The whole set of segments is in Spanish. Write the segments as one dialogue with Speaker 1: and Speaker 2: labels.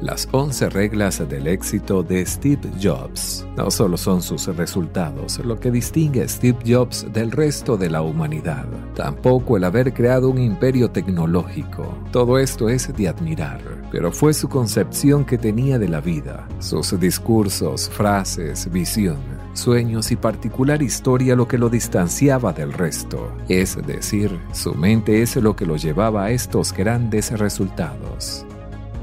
Speaker 1: Las 11 reglas del éxito de Steve Jobs no solo son sus resultados lo que distingue a Steve Jobs del resto de la humanidad, tampoco el haber creado un imperio tecnológico. Todo esto es de admirar, pero fue su concepción que tenía de la vida, sus discursos, frases, visión, sueños y particular historia lo que lo distanciaba del resto. Es decir, su mente es lo que lo llevaba a estos grandes resultados.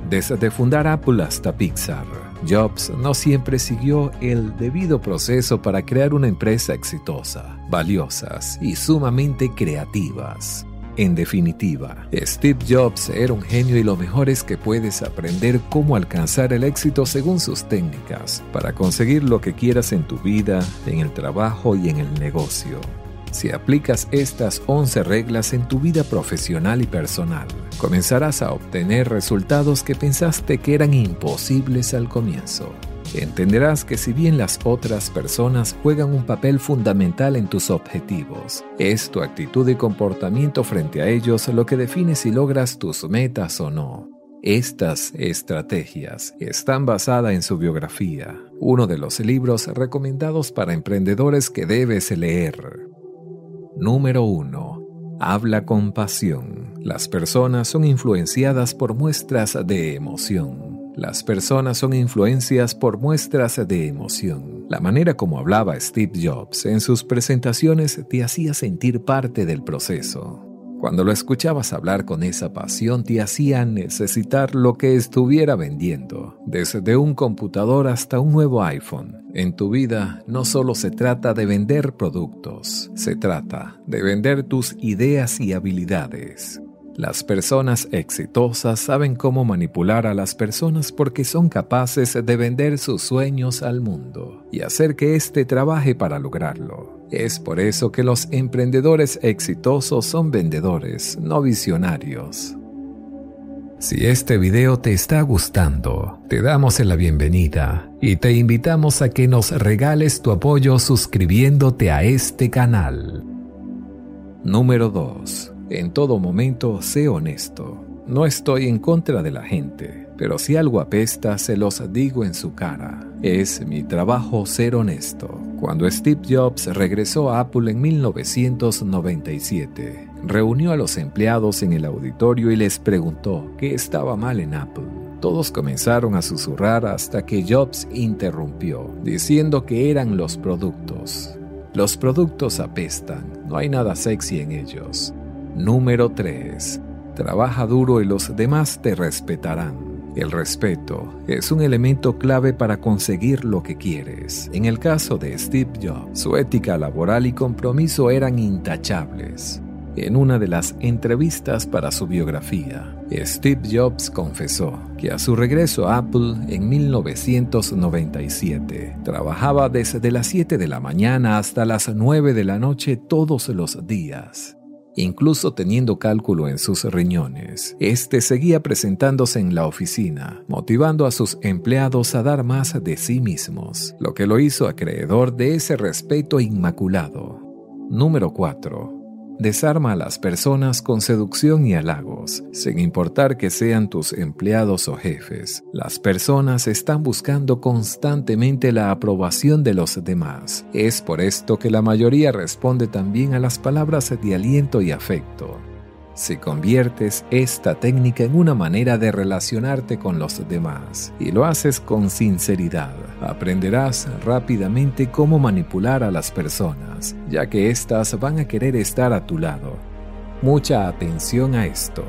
Speaker 1: Desde fundar Apple hasta Pixar, Jobs no siempre siguió el debido proceso para crear una empresa exitosa, valiosas y sumamente creativas. En definitiva, Steve Jobs era un genio y lo mejor es que puedes aprender cómo alcanzar el éxito según sus técnicas para conseguir lo que quieras en tu vida, en el trabajo y en el negocio. Si aplicas estas 11 reglas en tu vida profesional y personal, comenzarás a obtener resultados que pensaste que eran imposibles al comienzo. Entenderás que si bien las otras personas juegan un papel fundamental en tus objetivos, es tu actitud y comportamiento frente a ellos lo que define si logras tus metas o no. Estas estrategias están basadas en su biografía, uno de los libros recomendados para emprendedores que debes leer. Número 1. Habla con pasión. Las personas son influenciadas por muestras de emoción. Las personas son influencias por muestras de emoción. La manera como hablaba Steve Jobs en sus presentaciones te hacía sentir parte del proceso. Cuando lo escuchabas hablar con esa pasión te hacía necesitar lo que estuviera vendiendo, desde un computador hasta un nuevo iPhone. En tu vida no solo se trata de vender productos, se trata de vender tus ideas y habilidades. Las personas exitosas saben cómo manipular a las personas porque son capaces de vender sus sueños al mundo y hacer que éste trabaje para lograrlo. Es por eso que los emprendedores exitosos son vendedores, no visionarios. Si este video te está gustando, te damos la bienvenida y te invitamos a que nos regales tu apoyo suscribiéndote a este canal. Número 2. En todo momento sé honesto. No estoy en contra de la gente, pero si algo apesta se los digo en su cara. Es mi trabajo ser honesto. Cuando Steve Jobs regresó a Apple en 1997, reunió a los empleados en el auditorio y les preguntó qué estaba mal en Apple. Todos comenzaron a susurrar hasta que Jobs interrumpió, diciendo que eran los productos. Los productos apestan, no hay nada sexy en ellos. Número 3. Trabaja duro y los demás te respetarán. El respeto es un elemento clave para conseguir lo que quieres. En el caso de Steve Jobs, su ética laboral y compromiso eran intachables. En una de las entrevistas para su biografía, Steve Jobs confesó que a su regreso a Apple en 1997 trabajaba desde las 7 de la mañana hasta las 9 de la noche todos los días. Incluso teniendo cálculo en sus riñones, este seguía presentándose en la oficina, motivando a sus empleados a dar más de sí mismos, lo que lo hizo acreedor de ese respeto inmaculado. Número 4 Desarma a las personas con seducción y halagos, sin importar que sean tus empleados o jefes. Las personas están buscando constantemente la aprobación de los demás. Es por esto que la mayoría responde también a las palabras de aliento y afecto. Si conviertes esta técnica en una manera de relacionarte con los demás y lo haces con sinceridad, aprenderás rápidamente cómo manipular a las personas, ya que éstas van a querer estar a tu lado. Mucha atención a esto.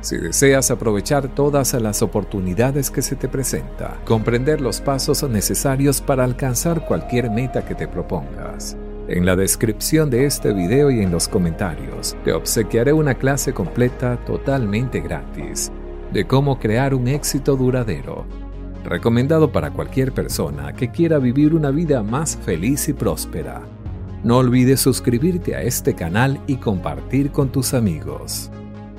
Speaker 1: Si deseas aprovechar todas las oportunidades que se te presenta, comprender los pasos necesarios para alcanzar cualquier meta que te propongas, en la descripción de este video y en los comentarios te obsequiaré una clase completa totalmente gratis de cómo crear un éxito duradero, recomendado para cualquier persona que quiera vivir una vida más feliz y próspera. No olvides suscribirte a este canal y compartir con tus amigos.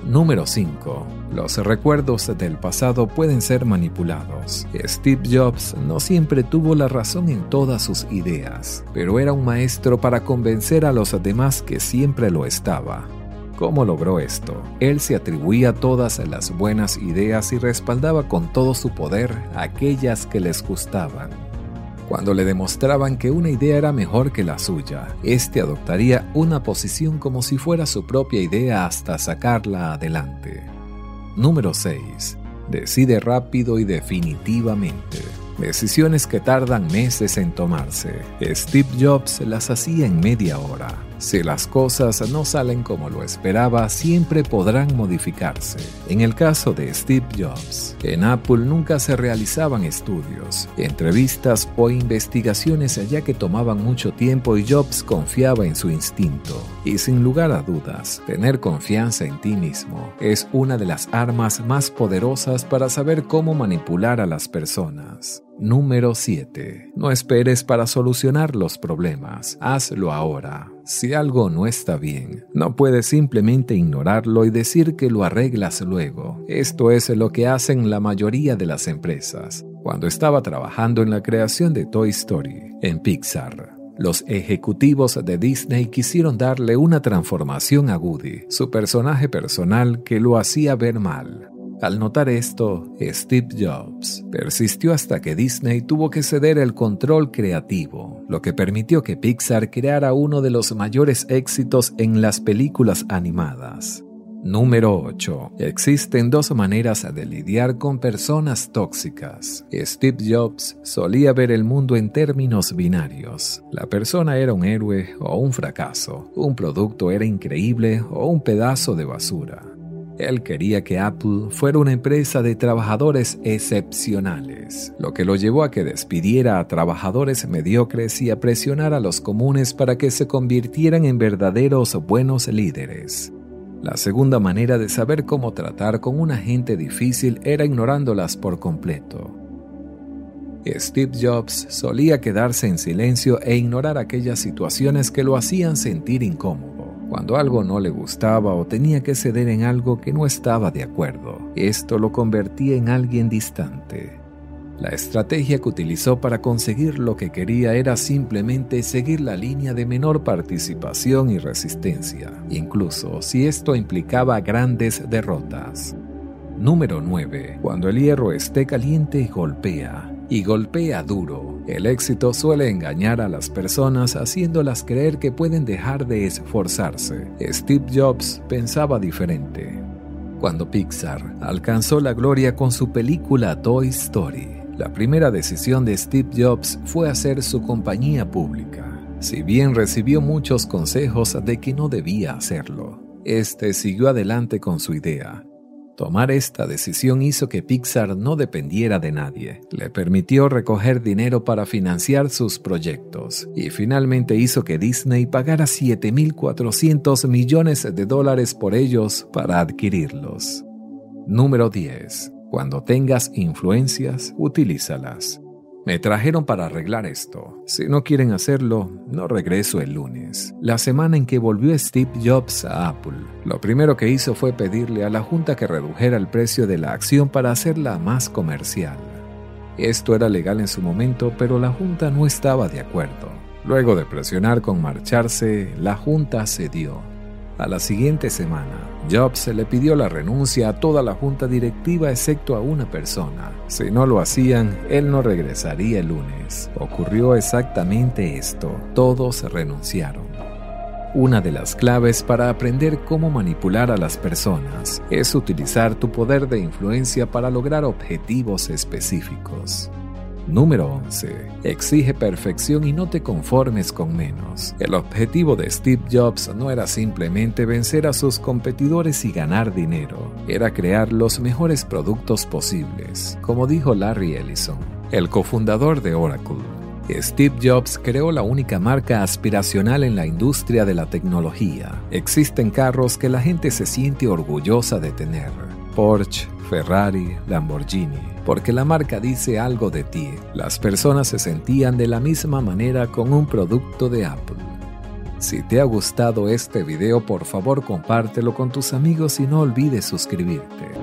Speaker 1: Número 5. Los recuerdos del pasado pueden ser manipulados. Steve Jobs no siempre tuvo la razón en todas sus ideas, pero era un maestro para convencer a los demás que siempre lo estaba. ¿Cómo logró esto? Él se atribuía todas las buenas ideas y respaldaba con todo su poder aquellas que les gustaban. Cuando le demostraban que una idea era mejor que la suya, éste adoptaría una posición como si fuera su propia idea hasta sacarla adelante. Número 6. Decide rápido y definitivamente. Decisiones que tardan meses en tomarse. Steve Jobs las hacía en media hora. Si las cosas no salen como lo esperaba, siempre podrán modificarse. En el caso de Steve Jobs, en Apple nunca se realizaban estudios, entrevistas o investigaciones ya que tomaban mucho tiempo y Jobs confiaba en su instinto. Y sin lugar a dudas, tener confianza en ti mismo es una de las armas más poderosas para saber cómo manipular a las personas. Número 7. No esperes para solucionar los problemas, hazlo ahora. Si algo no está bien, no puedes simplemente ignorarlo y decir que lo arreglas luego. Esto es lo que hacen la mayoría de las empresas. Cuando estaba trabajando en la creación de Toy Story, en Pixar, los ejecutivos de Disney quisieron darle una transformación a Woody, su personaje personal que lo hacía ver mal. Al notar esto, Steve Jobs persistió hasta que Disney tuvo que ceder el control creativo, lo que permitió que Pixar creara uno de los mayores éxitos en las películas animadas. Número 8. Existen dos maneras de lidiar con personas tóxicas. Steve Jobs solía ver el mundo en términos binarios. La persona era un héroe o un fracaso, un producto era increíble o un pedazo de basura. Él quería que Apple fuera una empresa de trabajadores excepcionales, lo que lo llevó a que despidiera a trabajadores mediocres y a presionar a los comunes para que se convirtieran en verdaderos buenos líderes. La segunda manera de saber cómo tratar con una gente difícil era ignorándolas por completo. Steve Jobs solía quedarse en silencio e ignorar aquellas situaciones que lo hacían sentir incómodo cuando algo no le gustaba o tenía que ceder en algo que no estaba de acuerdo. Esto lo convertía en alguien distante. La estrategia que utilizó para conseguir lo que quería era simplemente seguir la línea de menor participación y resistencia, incluso si esto implicaba grandes derrotas. Número 9. Cuando el hierro esté caliente, golpea. Y golpea duro. El éxito suele engañar a las personas haciéndolas creer que pueden dejar de esforzarse. Steve Jobs pensaba diferente. Cuando Pixar alcanzó la gloria con su película Toy Story, la primera decisión de Steve Jobs fue hacer su compañía pública. Si bien recibió muchos consejos de que no debía hacerlo, este siguió adelante con su idea Tomar esta decisión hizo que Pixar no dependiera de nadie, le permitió recoger dinero para financiar sus proyectos y finalmente hizo que Disney pagara 7.400 millones de dólares por ellos para adquirirlos. Número 10. Cuando tengas influencias, utilízalas. Me trajeron para arreglar esto. Si no quieren hacerlo, no regreso el lunes. La semana en que volvió Steve Jobs a Apple, lo primero que hizo fue pedirle a la Junta que redujera el precio de la acción para hacerla más comercial. Esto era legal en su momento, pero la Junta no estaba de acuerdo. Luego de presionar con marcharse, la Junta cedió a la siguiente semana, Jobs le pidió la renuncia a toda la junta directiva excepto a una persona. Si no lo hacían, él no regresaría el lunes. Ocurrió exactamente esto. Todos renunciaron. Una de las claves para aprender cómo manipular a las personas es utilizar tu poder de influencia para lograr objetivos específicos. Número 11. Exige perfección y no te conformes con menos. El objetivo de Steve Jobs no era simplemente vencer a sus competidores y ganar dinero, era crear los mejores productos posibles, como dijo Larry Ellison, el cofundador de Oracle. Steve Jobs creó la única marca aspiracional en la industria de la tecnología. Existen carros que la gente se siente orgullosa de tener. Porsche, Ferrari, Lamborghini porque la marca dice algo de ti. Las personas se sentían de la misma manera con un producto de Apple. Si te ha gustado este video, por favor compártelo con tus amigos y no olvides suscribirte.